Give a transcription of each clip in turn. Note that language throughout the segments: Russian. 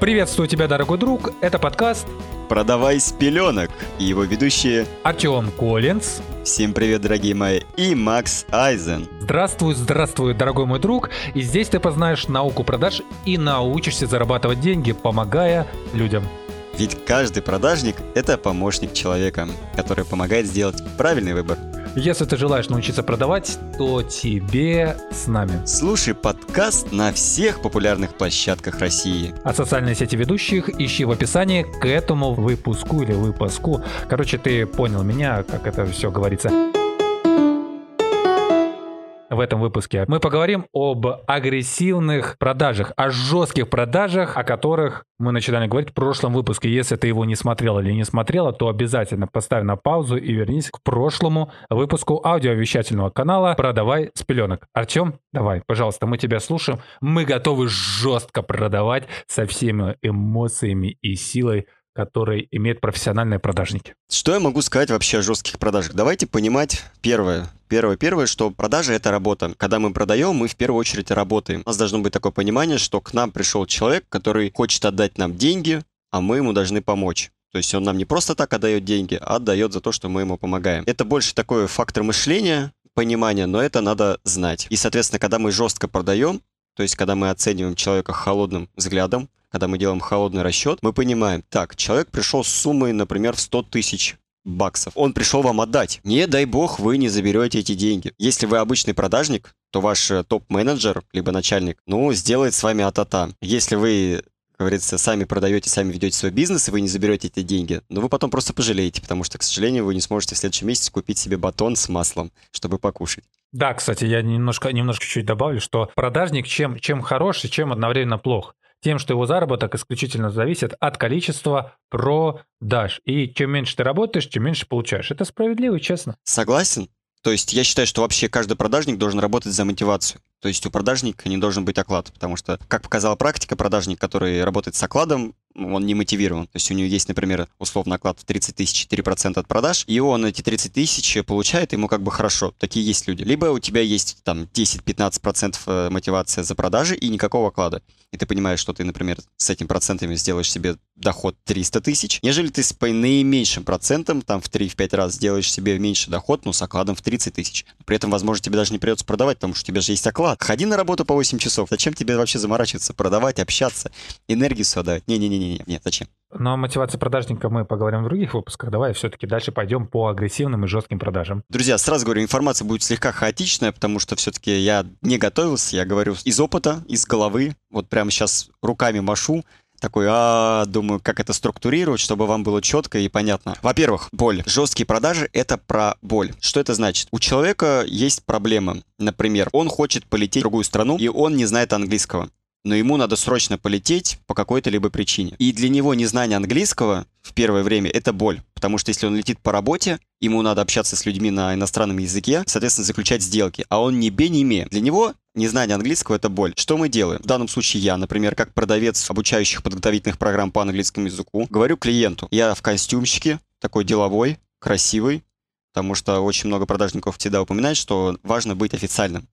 Приветствую тебя, дорогой друг. Это подкаст «Продавай с пеленок» и его ведущие Артем Коллинз. Всем привет, дорогие мои, и Макс Айзен. Здравствуй, здравствуй, дорогой мой друг. И здесь ты познаешь науку продаж и научишься зарабатывать деньги, помогая людям. Ведь каждый продажник – это помощник человека, который помогает сделать правильный выбор – если ты желаешь научиться продавать, то тебе с нами. Слушай подкаст на всех популярных площадках России. А социальные сети ведущих ищи в описании к этому выпуску или выпуску. Короче, ты понял меня, как это все говорится в этом выпуске. Мы поговорим об агрессивных продажах, о жестких продажах, о которых мы начинали говорить в прошлом выпуске. Если ты его не смотрел или не смотрела, то обязательно поставь на паузу и вернись к прошлому выпуску аудиовещательного канала «Продавай с пеленок». Артем, давай, пожалуйста, мы тебя слушаем. Мы готовы жестко продавать со всеми эмоциями и силой которые имеют профессиональные продажники. Что я могу сказать вообще о жестких продажах? Давайте понимать первое. Первое, первое, что продажа – это работа. Когда мы продаем, мы в первую очередь работаем. У нас должно быть такое понимание, что к нам пришел человек, который хочет отдать нам деньги, а мы ему должны помочь. То есть он нам не просто так отдает деньги, а отдает за то, что мы ему помогаем. Это больше такой фактор мышления, понимания, но это надо знать. И, соответственно, когда мы жестко продаем, то есть когда мы оцениваем человека холодным взглядом, когда мы делаем холодный расчет, мы понимаем, так, человек пришел с суммой, например, в 100 тысяч баксов. Он пришел вам отдать. Не дай бог вы не заберете эти деньги. Если вы обычный продажник, то ваш э, топ-менеджер, либо начальник, ну, сделает с вами атата. Если вы как говорится, сами продаете, сами ведете свой бизнес, и вы не заберете эти деньги, но вы потом просто пожалеете, потому что, к сожалению, вы не сможете в следующем месяце купить себе батон с маслом, чтобы покушать. Да, кстати, я немножко, немножко чуть добавлю, что продажник чем, чем хорош и чем одновременно плох тем, что его заработок исключительно зависит от количества продаж. И чем меньше ты работаешь, тем меньше получаешь. Это справедливо и честно. Согласен. То есть я считаю, что вообще каждый продажник должен работать за мотивацию. То есть у продажника не должен быть оклад, потому что, как показала практика, продажник, который работает с окладом, он не мотивирован. То есть у него есть, например, условно оклад в 30 тысяч 4% от продаж, и он эти 30 тысяч получает, ему как бы хорошо. Такие есть люди. Либо у тебя есть там 10-15% э, мотивация за продажи и никакого оклада. И ты понимаешь, что ты, например, с этими процентами сделаешь себе доход 300 тысяч, нежели ты с по наименьшим процентом, там в 3-5 раз сделаешь себе меньше доход, но с окладом в 30 тысяч. При этом, возможно, тебе даже не придется продавать, потому что у тебя же есть оклад. Ходи на работу по 8 часов. Зачем тебе вообще заморачиваться, продавать, общаться, энергию сюда давать? Не-не-не, нет, зачем? Но о мотивации продажника мы поговорим в других выпусках. Давай все-таки дальше пойдем по агрессивным и жестким продажам. Друзья, сразу говорю, информация будет слегка хаотичная, потому что все-таки я не готовился, я говорю из опыта, из головы. Вот прямо сейчас руками машу, такой, а, думаю, как это структурировать, чтобы вам было четко и понятно. Во-первых, боль. Жесткие продажи — это про боль. Что это значит? У человека есть проблема. Например, он хочет полететь в другую страну, и он не знает английского но ему надо срочно полететь по какой-то либо причине. И для него незнание английского в первое время это боль, потому что если он летит по работе, ему надо общаться с людьми на иностранном языке, соответственно, заключать сделки, а он не бе, не ме. Для него незнание английского это боль. Что мы делаем? В данном случае я, например, как продавец обучающих подготовительных программ по английскому языку, говорю клиенту, я в костюмчике, такой деловой, красивый, потому что очень много продажников всегда упоминают, что важно быть официальным.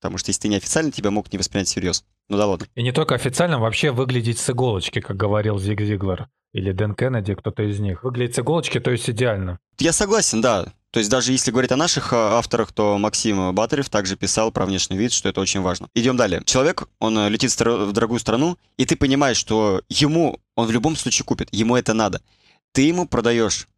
Потому что если ты не официальный, тебя могут не воспринять всерьез. Ну да ладно. И не только официально, вообще выглядеть с иголочки, как говорил Зиг Зиглер. Или Дэн Кеннеди, кто-то из них. Выглядеть с иголочки, то есть идеально. Я согласен, да. То есть даже если говорить о наших а, авторах, то Максим Батарев также писал про внешний вид, что это очень важно. Идем далее. Человек, он э, летит в дорогую страну, и ты понимаешь, что ему, он в любом случае купит, ему это надо. Ты ему продаешь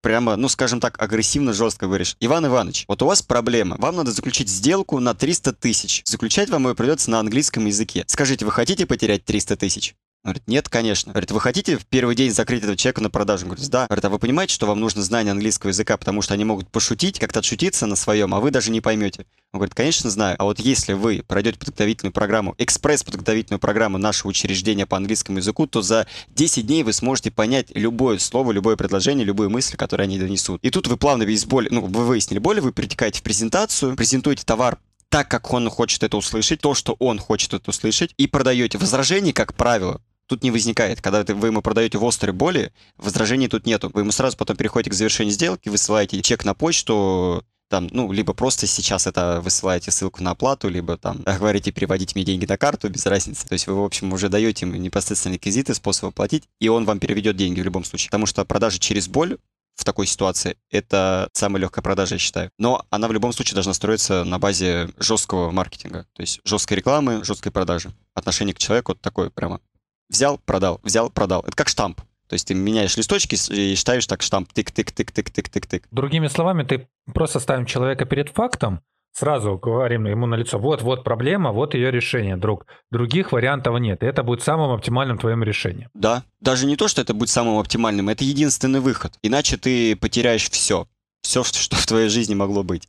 прямо, ну, скажем так, агрессивно, жестко говоришь. Иван Иванович, вот у вас проблема. Вам надо заключить сделку на 300 тысяч. Заключать вам ее придется на английском языке. Скажите, вы хотите потерять 300 тысяч? Говорит, нет, конечно. Говорит, вы хотите в первый день закрыть этого человека на продажу? Он говорит, да. Говорит, а вы понимаете, что вам нужно знание английского языка, потому что они могут пошутить, как-то отшутиться на своем, а вы даже не поймете. Он говорит, конечно, знаю. А вот если вы пройдете подготовительную программу, экспресс-подготовительную программу нашего учреждения по английскому языку, то за 10 дней вы сможете понять любое слово, любое предложение, любую мысль, которую они донесут. И тут вы плавно без боли, ну, вы выяснили боли, вы перетекаете в презентацию, презентуете товар так, как он хочет это услышать, то, что он хочет это услышать, и продаете возражение, как правило, тут не возникает. Когда вы ему продаете в острой боли, возражений тут нету. Вы ему сразу потом переходите к завершению сделки, высылаете чек на почту, там, ну, либо просто сейчас это высылаете ссылку на оплату, либо там говорите переводите мне деньги на карту, без разницы. То есть вы, в общем, уже даете ему непосредственно реквизиты, способ оплатить, и он вам переведет деньги в любом случае. Потому что продажи через боль в такой ситуации, это самая легкая продажа, я считаю. Но она в любом случае должна строиться на базе жесткого маркетинга. То есть жесткой рекламы, жесткой продажи. Отношение к человеку вот такое прямо. Взял, продал, взял, продал. Это как штамп. То есть ты меняешь листочки и ставишь так штамп тык-тык-тык-тык-тык-тык-тык. Другими словами, ты просто ставим человека перед фактом, сразу говорим ему на лицо, вот, вот проблема, вот ее решение, друг. Других вариантов нет, и это будет самым оптимальным твоим решением. Да, даже не то, что это будет самым оптимальным, это единственный выход. Иначе ты потеряешь все. Все, что в твоей жизни могло быть.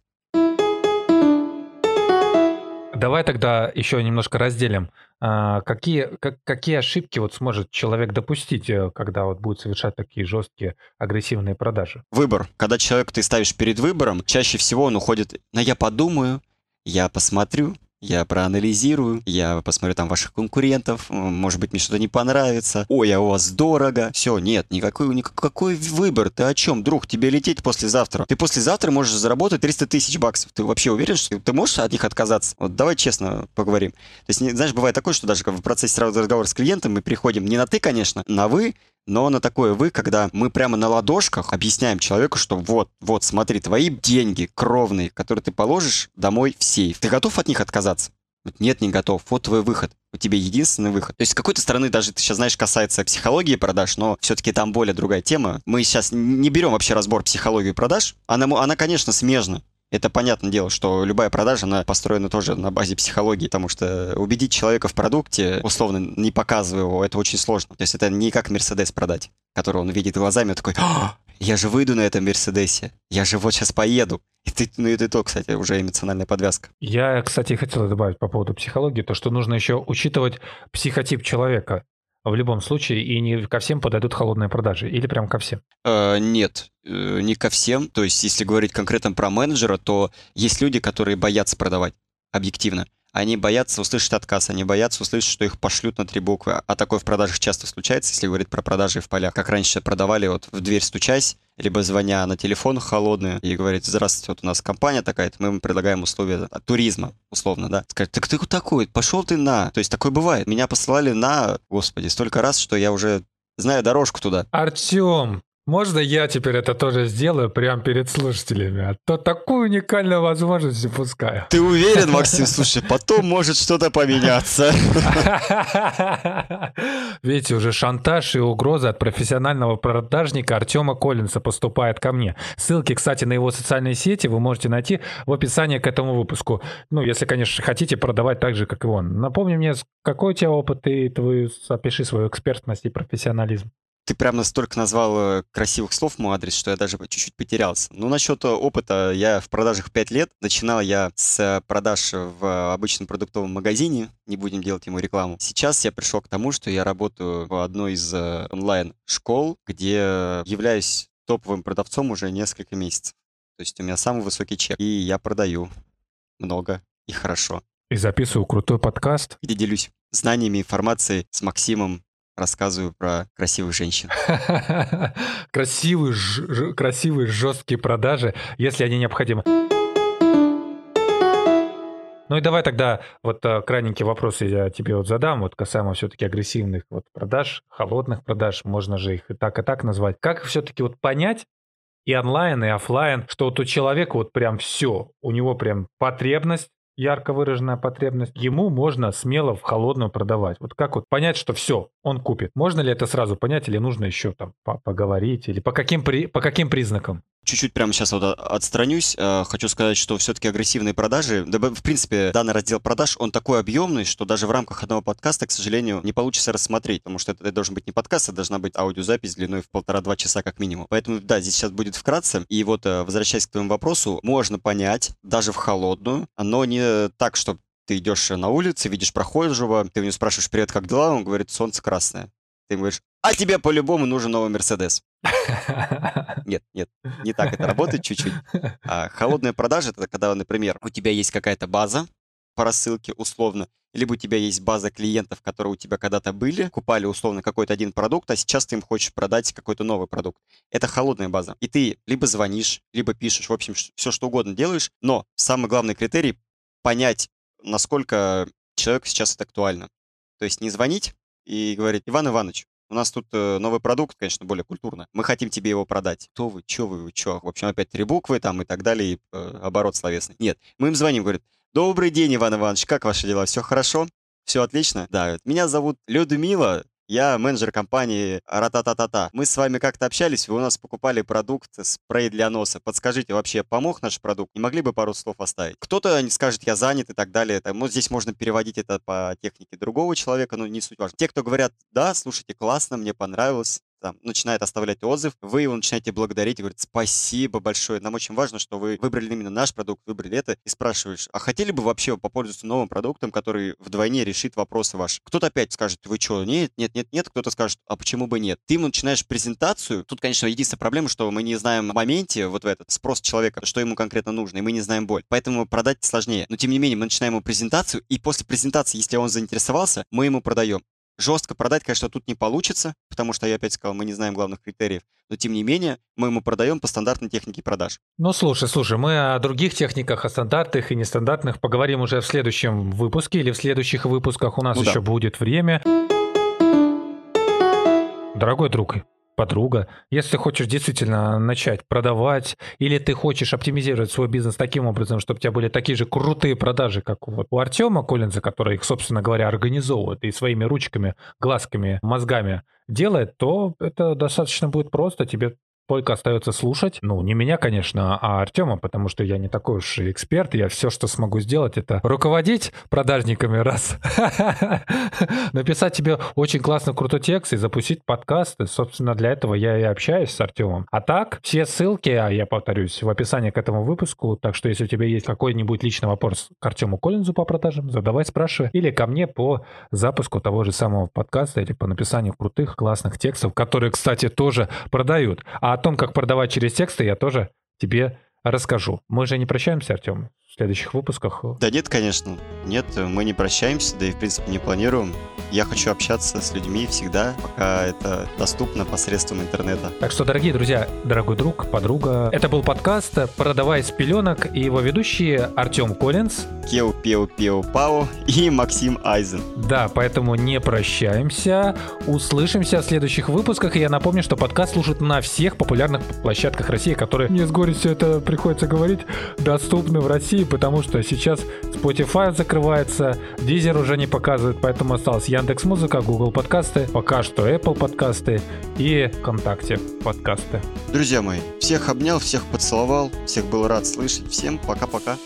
Давай тогда еще немножко разделим. А, какие, как, какие ошибки вот сможет человек допустить, э, когда вот будет совершать такие жесткие агрессивные продажи? Выбор. Когда человек ты ставишь перед выбором, чаще всего он уходит на «я подумаю», «я посмотрю», я проанализирую, я посмотрю там ваших конкурентов, может быть, мне что-то не понравится. Ой, а у вас дорого. Все, нет, никакой, никакой выбор. Ты о чем, друг? Тебе лететь послезавтра. Ты послезавтра можешь заработать 300 тысяч баксов. Ты вообще уверен, что ты можешь от них отказаться? Вот давай честно поговорим. То есть, знаешь, бывает такое, что даже в процессе разговора с клиентом мы приходим не на ты, конечно, на вы, но на такое вы, когда мы прямо на ладошках объясняем человеку, что вот, вот, смотри, твои деньги кровные, которые ты положишь домой в сейф. Ты готов от них отказаться? Нет, не готов. Вот твой выход. У тебя единственный выход. То есть, с какой-то стороны, даже ты сейчас знаешь, касается психологии продаж, но все-таки там более другая тема. Мы сейчас не берем вообще разбор психологии продаж. Она, она конечно, смежна. Это понятное дело, что любая продажа, она построена тоже на базе психологии, потому что убедить человека в продукте, условно, не показывая его, это очень сложно. То есть это не как Мерседес продать, который он видит глазами, он такой, «А, я же выйду на этом Мерседесе, я же вот сейчас поеду. И ты, ну это то, кстати, уже эмоциональная подвязка. Я, кстати, хотел добавить по поводу психологии, то, что нужно еще учитывать психотип человека в любом случае, и не ко всем подойдут холодные продажи, или прям ко всем? Э, нет, э, не ко всем. То есть, если говорить конкретно про менеджера, то есть люди, которые боятся продавать, объективно. Они боятся услышать отказ, они боятся услышать, что их пошлют на три буквы. А такое в продажах часто случается, если говорить про продажи в полях. Как раньше продавали, вот в дверь стучась, либо звоня на телефон холодный и говорит, здравствуйте, вот у нас компания такая мы вам предлагаем условия туризма, условно, да. Скажет, так ты кто такой? Пошел ты на. То есть такое бывает. Меня посылали на, господи, столько раз, что я уже знаю дорожку туда. Артем, можно я теперь это тоже сделаю прямо перед слушателями? А то такую уникальную возможность упускаю. Ты уверен, Максим? Слушай, потом может что-то поменяться. Видите, уже шантаж и угроза от профессионального продажника Артема Коллинса поступает ко мне. Ссылки, кстати, на его социальные сети вы можете найти в описании к этому выпуску. Ну, если, конечно, хотите продавать так же, как и он. Напомни мне, какой у тебя опыт, и твою, опиши свою экспертность и профессионализм ты прям настолько назвал э, красивых слов мой адрес, что я даже чуть-чуть потерялся. Ну, насчет опыта, я в продажах 5 лет. Начинал я с продаж в обычном продуктовом магазине, не будем делать ему рекламу. Сейчас я пришел к тому, что я работаю в одной из э, онлайн-школ, где являюсь топовым продавцом уже несколько месяцев. То есть у меня самый высокий чек, и я продаю много и хорошо. И записываю крутой подкаст. Где делюсь знаниями, информацией с Максимом, рассказываю про красивых женщин. Красивые, красивые, жесткие продажи, если они необходимы. Ну и давай тогда вот э, крайненький вопрос я тебе вот задам, вот касаемо все-таки агрессивных вот продаж, холодных продаж, можно же их и так, и так назвать. Как все-таки вот понять, и онлайн, и офлайн, что вот у человека вот прям все, у него прям потребность ярко выраженная потребность, ему можно смело в холодную продавать. Вот как вот понять, что все, он купит? Можно ли это сразу понять или нужно еще там поговорить? Или по каким, при... по каким признакам? Чуть-чуть прямо сейчас вот отстранюсь. Э, хочу сказать, что все-таки агрессивные продажи, да, в принципе, данный раздел продаж, он такой объемный, что даже в рамках одного подкаста, к сожалению, не получится рассмотреть, потому что это, это должен быть не подкаст, это должна быть аудиозапись длиной в полтора-два часа как минимум. Поэтому, да, здесь сейчас будет вкратце. И вот, э, возвращаясь к твоему вопросу, можно понять, даже в холодную, но не так, что ты идешь на улице, видишь прохожего, ты у него спрашиваешь, привет, как дела? Он говорит, солнце красное. Ты ему говоришь, а тебе по-любому нужен новый Мерседес. Нет, нет, не так это работает чуть-чуть. А холодная продажа — это когда, например, у тебя есть какая-то база, по рассылке условно, либо у тебя есть база клиентов, которые у тебя когда-то были, купали условно какой-то один продукт, а сейчас ты им хочешь продать какой-то новый продукт. Это холодная база. И ты либо звонишь, либо пишешь, в общем, все что угодно делаешь, но самый главный критерий — понять, насколько человеку сейчас это актуально. То есть не звонить и говорить, Иван Иванович, у нас тут э, новый продукт, конечно, более культурно. Мы хотим тебе его продать. Кто вы, чё вы, вы чё? В общем, опять три буквы там и так далее, и э, оборот словесный. Нет, мы им звоним, говорит, Добрый день, Иван Иванович, как ваши дела? Все хорошо? Все отлично? Да, меня зовут Людмила, я менеджер компании Ратататата. Мы с вами как-то общались, вы у нас покупали продукт спрей для носа. Подскажите, вообще помог наш продукт? Не могли бы пару слов оставить? Кто-то скажет, я занят и так далее. Это, ну, здесь можно переводить это по технике другого человека, но не суть важно. Те, кто говорят, да, слушайте, классно, мне понравилось, там, начинает оставлять отзыв, вы его начинаете благодарить и говорить спасибо большое, нам очень важно, что вы выбрали именно наш продукт, выбрали это, и спрашиваешь, а хотели бы вообще попользоваться новым продуктом, который вдвойне решит вопросы ваши? Кто-то опять скажет, вы что, нет, нет, нет, нет, кто-то скажет, а почему бы нет? Ты ему начинаешь презентацию, тут, конечно, единственная проблема, что мы не знаем в моменте вот в этот спрос человека, что ему конкретно нужно, и мы не знаем боль, поэтому продать сложнее. Но, тем не менее, мы начинаем ему презентацию, и после презентации, если он заинтересовался, мы ему продаем. Жестко продать, конечно, тут не получится, потому что, я опять сказал, мы не знаем главных критериев. Но, тем не менее, мы ему продаем по стандартной технике продаж. Ну, слушай, слушай, мы о других техниках, о стандартных и нестандартных поговорим уже в следующем выпуске или в следующих выпусках. У нас ну, еще да. будет время. Дорогой друг, подруга. Если ты хочешь действительно начать продавать, или ты хочешь оптимизировать свой бизнес таким образом, чтобы у тебя были такие же крутые продажи, как вот у Артема Коллинза, который их, собственно говоря, организовывает и своими ручками, глазками, мозгами делает, то это достаточно будет просто. Тебе только остается слушать. Ну, не меня, конечно, а Артема, потому что я не такой уж эксперт. Я все, что смогу сделать, это руководить продажниками раз. Написать тебе очень классный крутой текст и запустить подкаст. И, собственно, для этого я и общаюсь с Артемом. А так, все ссылки, а я повторюсь, в описании к этому выпуску. Так что, если у тебя есть какой-нибудь личный вопрос к Артему Коллинзу по продажам, задавай, спрашивай. Или ко мне по запуску того же самого подкаста или по написанию крутых, классных текстов, которые, кстати, тоже продают. А том, как продавать через тексты, я тоже тебе расскажу. Мы же не прощаемся, Артем, в следующих выпусках. Да нет, конечно. Нет, мы не прощаемся, да и в принципе не планируем. Я хочу общаться с людьми всегда, пока это доступно посредством интернета. Так что, дорогие друзья, дорогой друг, подруга, это был подкаст «Продавай с пеленок» и его ведущие Артем Коллинз, Кеу Пеу Пеу Пау и Максим Айзен. Да, поэтому не прощаемся. Услышимся в следующих выпусках. И я напомню, что подкаст служит на всех популярных площадках России, которые, мне с горестью это приходится говорить, доступны в России, потому что сейчас Spotify закрывается, Deezer уже не показывает, поэтому осталось Яндекс Музыка, Google подкасты, пока что Apple подкасты и ВКонтакте подкасты. Друзья мои, всех обнял, всех поцеловал, всех был рад слышать. Всем пока-пока.